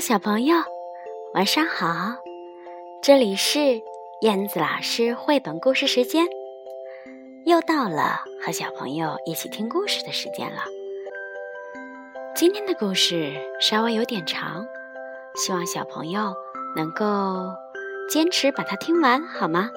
小朋友，晚上好！这里是燕子老师绘本故事时间，又到了和小朋友一起听故事的时间了。今天的故事稍微有点长，希望小朋友能够坚持把它听完，好吗？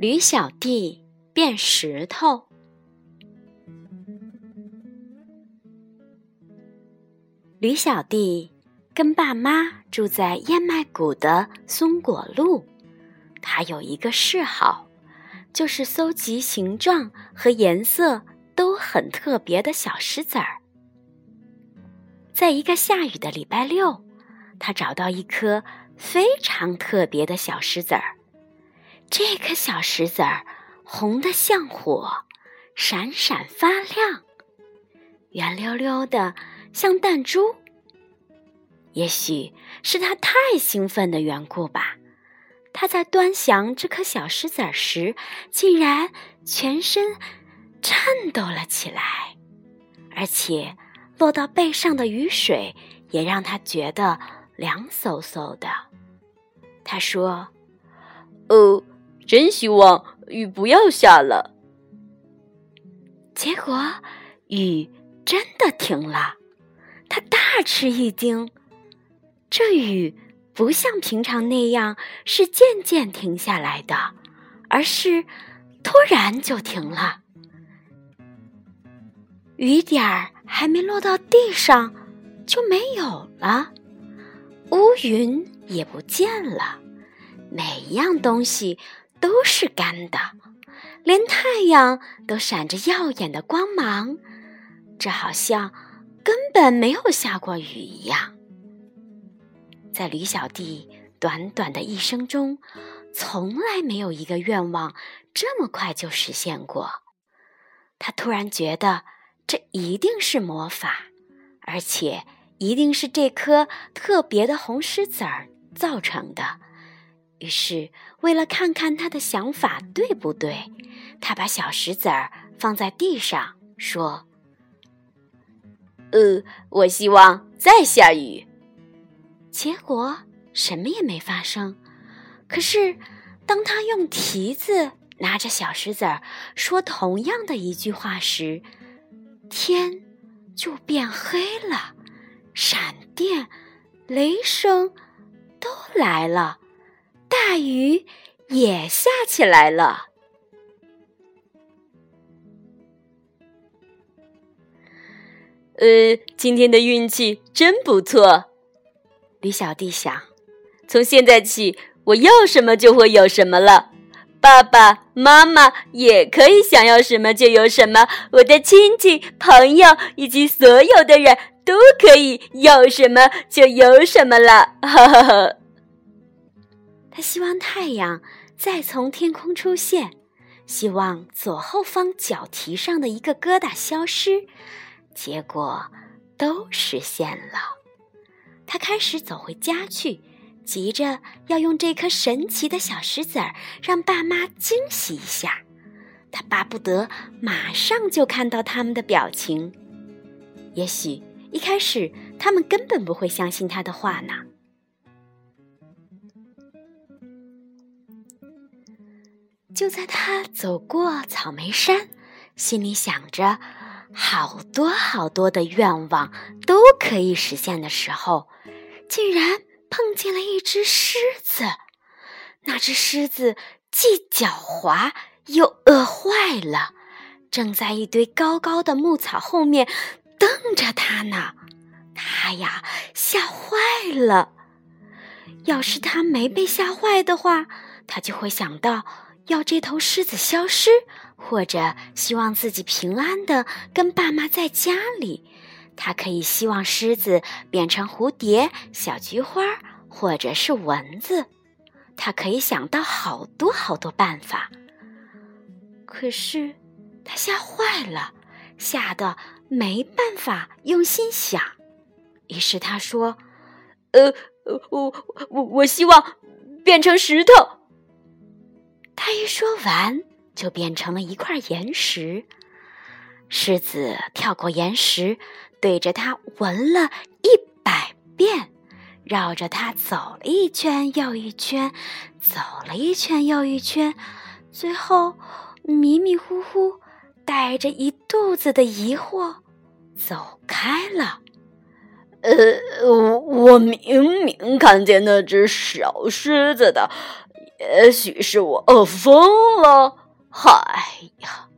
驴小弟变石头。驴小弟跟爸妈住在燕麦谷的松果路。他有一个嗜好，就是搜集形状和颜色都很特别的小石子儿。在一个下雨的礼拜六，他找到一颗非常特别的小石子儿。这颗小石子儿红的像火，闪闪发亮，圆溜溜的像弹珠。也许是他太兴奋的缘故吧，他在端详这颗小石子儿时，竟然全身颤抖了起来，而且落到背上的雨水也让他觉得凉飕飕的。他说：“哦。”真希望雨不要下了。结果雨真的停了，他大吃一惊。这雨不像平常那样是渐渐停下来的，而是突然就停了。雨点儿还没落到地上，就没有了，乌云也不见了，每一样东西。都是干的，连太阳都闪着耀眼的光芒，这好像根本没有下过雨一样。在驴小弟短短的一生中，从来没有一个愿望这么快就实现过。他突然觉得，这一定是魔法，而且一定是这颗特别的红石子儿造成的。于是，为了看看他的想法对不对，他把小石子儿放在地上，说：“呃，我希望再下雨。”结果什么也没发生。可是，当他用蹄子拿着小石子儿说同样的一句话时，天就变黑了，闪电、雷声都来了。大雨也下起来了。呃，今天的运气真不错，李小弟想。从现在起，我要什么就会有什么了。爸爸妈妈也可以想要什么就有什么，我的亲戚朋友以及所有的人都可以有什么就有什么了。哈哈哈。希望太阳再从天空出现，希望左后方脚蹄上的一个疙瘩消失，结果都实现了。他开始走回家去，急着要用这颗神奇的小石子儿让爸妈惊喜一下。他巴不得马上就看到他们的表情。也许一开始他们根本不会相信他的话呢。就在他走过草莓山，心里想着好多好多的愿望都可以实现的时候，竟然碰见了一只狮子。那只狮子既狡猾又饿坏了，正在一堆高高的牧草后面瞪着他呢。他呀，吓坏了。要是他没被吓坏的话，他就会想到。要这头狮子消失，或者希望自己平安的跟爸妈在家里，他可以希望狮子变成蝴蝶、小菊花，或者是蚊子。他可以想到好多好多办法。可是他吓坏了，吓得没办法用心想。于是他说：“呃，我我我希望。”变成石头。他一说完，就变成了一块岩石。狮子跳过岩石，对着它闻了一百遍，绕着它走了一圈又一圈，走了一圈又一圈，最后迷迷糊糊，带着一肚子的疑惑走开了。呃，我明明看见那只小狮子的，也许是我饿疯了。嗨呀，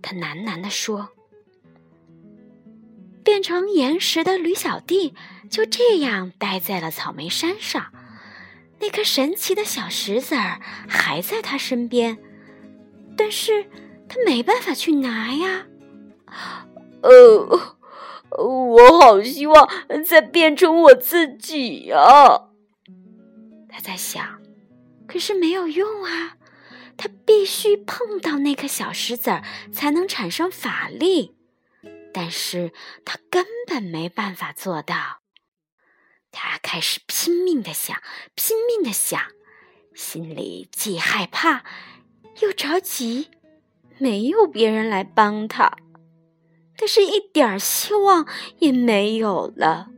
他喃喃地说。变成岩石的驴小弟就这样待在了草莓山上，那颗神奇的小石子儿还在他身边，但是他没办法去拿呀。呃。我好希望再变成我自己啊！他在想，可是没有用啊，他必须碰到那颗小石子儿才能产生法力，但是他根本没办法做到。他开始拼命的想，拼命的想，心里既害怕又着急，没有别人来帮他。但是，一点希望也没有了。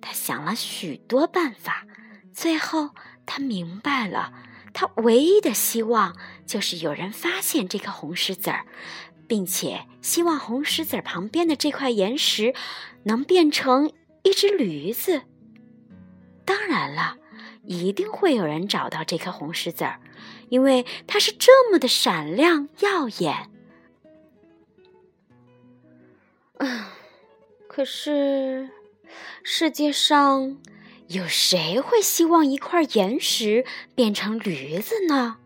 他想了许多办法，最后他明白了，他唯一的希望就是有人发现这颗红石子儿，并且希望红石子儿旁边的这块岩石能变成一只驴子。当然了，一定会有人找到这颗红石子儿，因为它是这么的闪亮耀眼。嗯，可是世界上有谁会希望一块岩石变成驴子呢？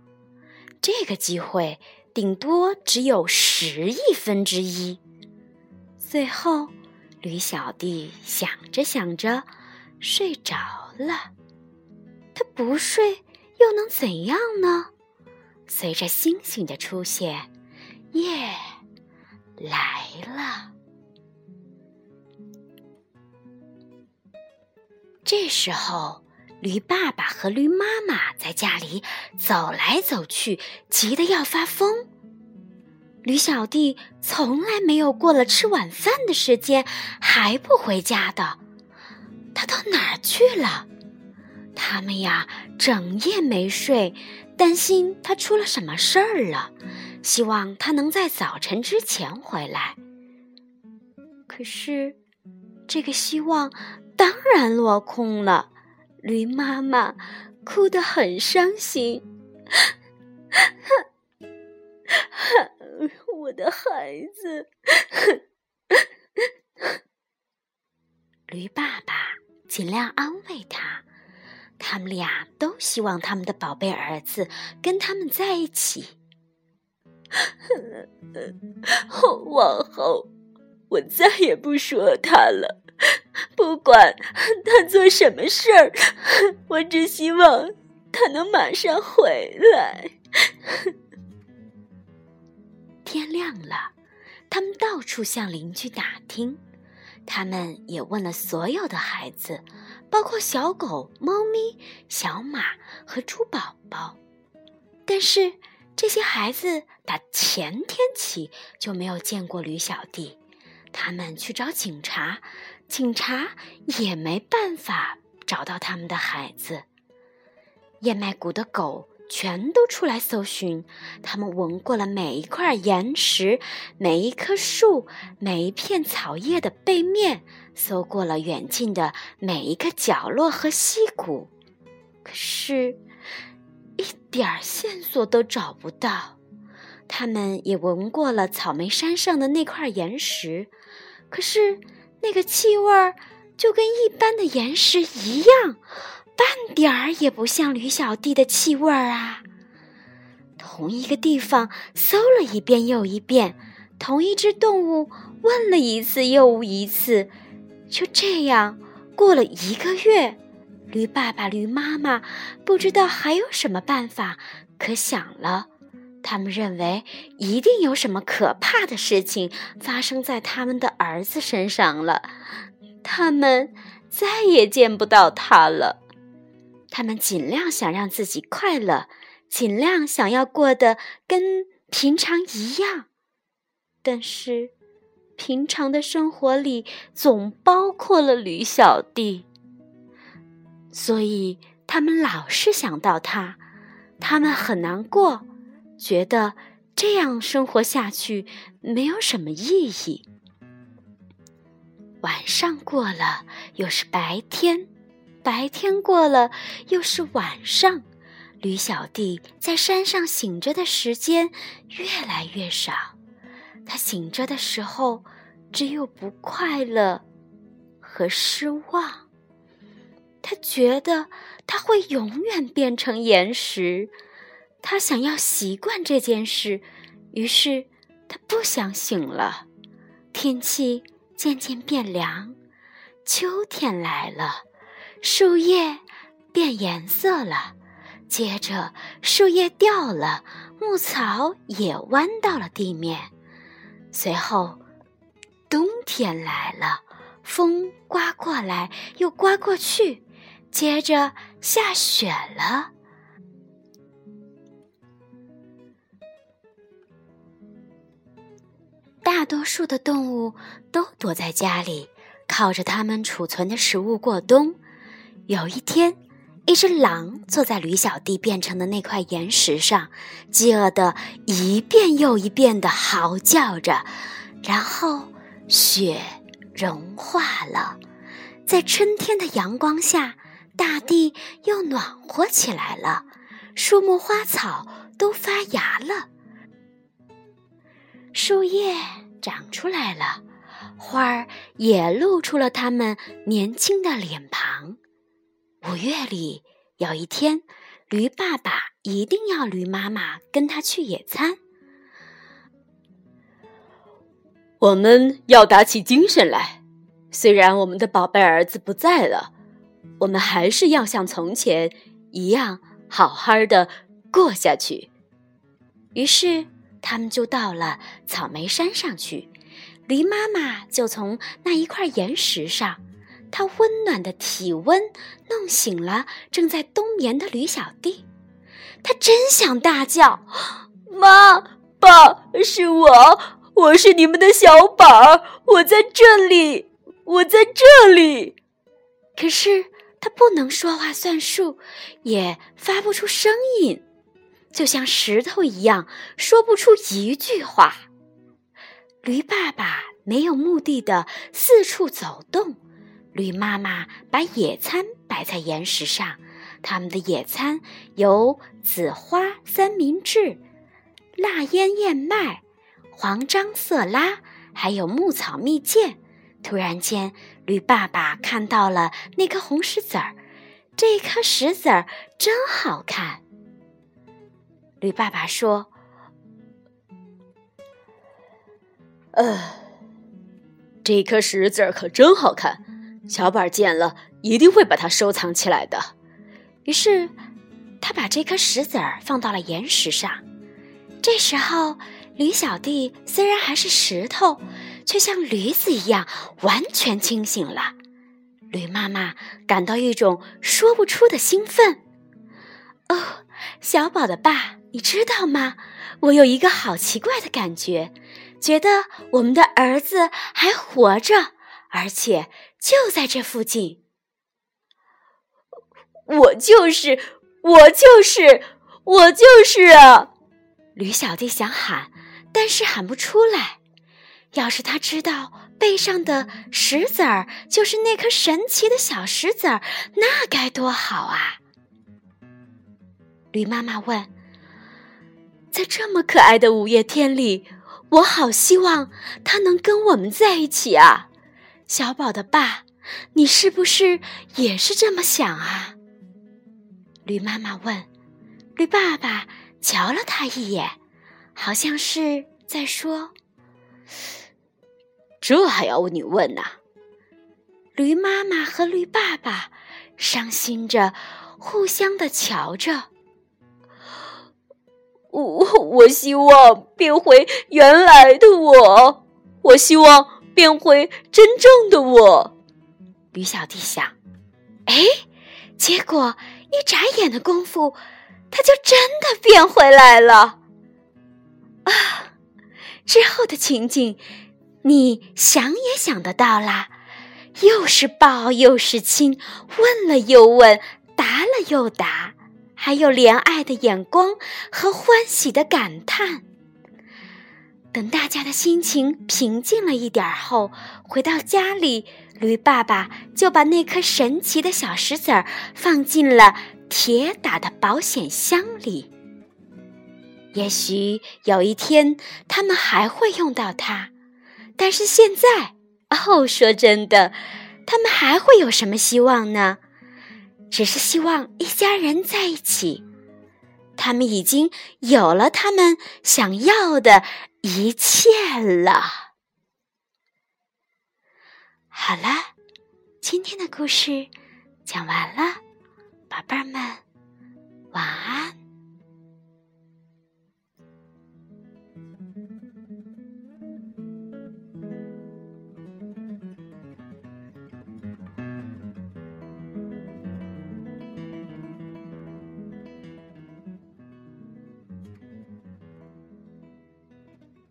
这个机会顶多只有十亿分之一。最后，驴小弟想着想着睡着了。他不睡又能怎样呢？随着星星的出现，夜来了。这时候，驴爸爸和驴妈妈在家里走来走去，急得要发疯。驴小弟从来没有过了吃晚饭的时间还不回家的，他到哪儿去了？他们呀，整夜没睡，担心他出了什么事儿了，希望他能在早晨之前回来。可是，这个希望。当然落空了，驴妈妈哭得很伤心。我的孩子，驴爸爸尽量安慰他，他们俩都希望他们的宝贝儿子跟他们在一起。往后，我再也不说他了。不管他做什么事儿，我只希望他能马上回来。天亮了，他们到处向邻居打听，他们也问了所有的孩子，包括小狗、猫咪、小马和猪宝宝。但是这些孩子打前天起就没有见过驴小弟。他们去找警察。警察也没办法找到他们的孩子。燕麦谷的狗全都出来搜寻，他们闻过了每一块岩石、每一棵树、每一片草叶的背面，搜过了远近的每一个角落和溪谷，可是，一点线索都找不到。他们也闻过了草莓山上的那块岩石，可是。那个气味儿就跟一般的岩石一样，半点儿也不像驴小弟的气味儿啊！同一个地方搜了一遍又一遍，同一只动物问了一次又一次，就这样过了一个月，驴爸爸、驴妈妈不知道还有什么办法可想了。他们认为一定有什么可怕的事情发生在他们的儿子身上了，他们再也见不到他了。他们尽量想让自己快乐，尽量想要过得跟平常一样。但是，平常的生活里总包括了驴小弟，所以他们老是想到他，他们很难过，觉得这样生活下去没有什么意义。晚上过了，又是白天。白天过了，又是晚上，驴小弟在山上醒着的时间越来越少。他醒着的时候，只有不快乐和失望。他觉得他会永远变成岩石。他想要习惯这件事，于是他不想醒了。天气渐渐变凉，秋天来了。树叶变颜色了，接着树叶掉了，牧草也弯到了地面。随后，冬天来了，风刮过来又刮过去，接着下雪了。大多数的动物都躲在家里，靠着它们储存的食物过冬。有一天，一只狼坐在驴小弟变成的那块岩石上，饥饿的一遍又一遍的嚎叫着。然后，雪融化了，在春天的阳光下，大地又暖和起来了，树木花草都发芽了，树叶长出来了，花儿也露出了它们年轻的脸庞。五月里有一天，驴爸爸一定要驴妈妈跟他去野餐。我们要打起精神来，虽然我们的宝贝儿子不在了，我们还是要像从前一样好好的过下去。于是，他们就到了草莓山上去，驴妈妈就从那一块岩石上。她温暖的体温弄醒了正在冬眠的驴小弟，他真想大叫：“妈，爸，是我，我是你们的小宝，我在这里，我在这里。”可是他不能说话算数，也发不出声音，就像石头一样，说不出一句话。驴爸爸没有目的的四处走动。驴妈妈把野餐摆在岩石上，他们的野餐有紫花三明治、辣腌燕麦、黄樟色拉，还有牧草蜜饯。突然间，驴爸爸看到了那颗红石子儿，这颗石子儿真好看。驴爸爸说：“呃，这颗石子儿可真好看。”小宝见了一定会把它收藏起来的。于是，他把这颗石子儿放到了岩石上。这时候，驴小弟虽然还是石头，却像驴子一样完全清醒了。驴妈妈感到一种说不出的兴奋。哦，小宝的爸，你知道吗？我有一个好奇怪的感觉，觉得我们的儿子还活着。而且就在这附近，我就是，我就是，我就是啊！驴小弟想喊，但是喊不出来。要是他知道背上的石子儿就是那颗神奇的小石子儿，那该多好啊！驴妈妈问：“在这么可爱的五月天里，我好希望他能跟我们在一起啊！”小宝的爸，你是不是也是这么想啊？驴妈妈问。驴爸爸瞧了他一眼，好像是在说：“这还要你问呐？”驴妈妈和驴爸爸伤心着，互相的瞧着。我希望变回原来的我，我希望。变回真正的我，驴小弟想。哎，结果一眨眼的功夫，它就真的变回来了。啊，之后的情景，你想也想得到啦，又是抱又是亲，问了又问，答了又答，还有怜爱的眼光和欢喜的感叹。等大家的心情平静了一点后，回到家里，驴爸爸就把那颗神奇的小石子儿放进了铁打的保险箱里。也许有一天他们还会用到它，但是现在，哦，说真的，他们还会有什么希望呢？只是希望一家人在一起。他们已经有了他们想要的。一切了。好了，今天的故事讲完了，宝贝儿们，晚安。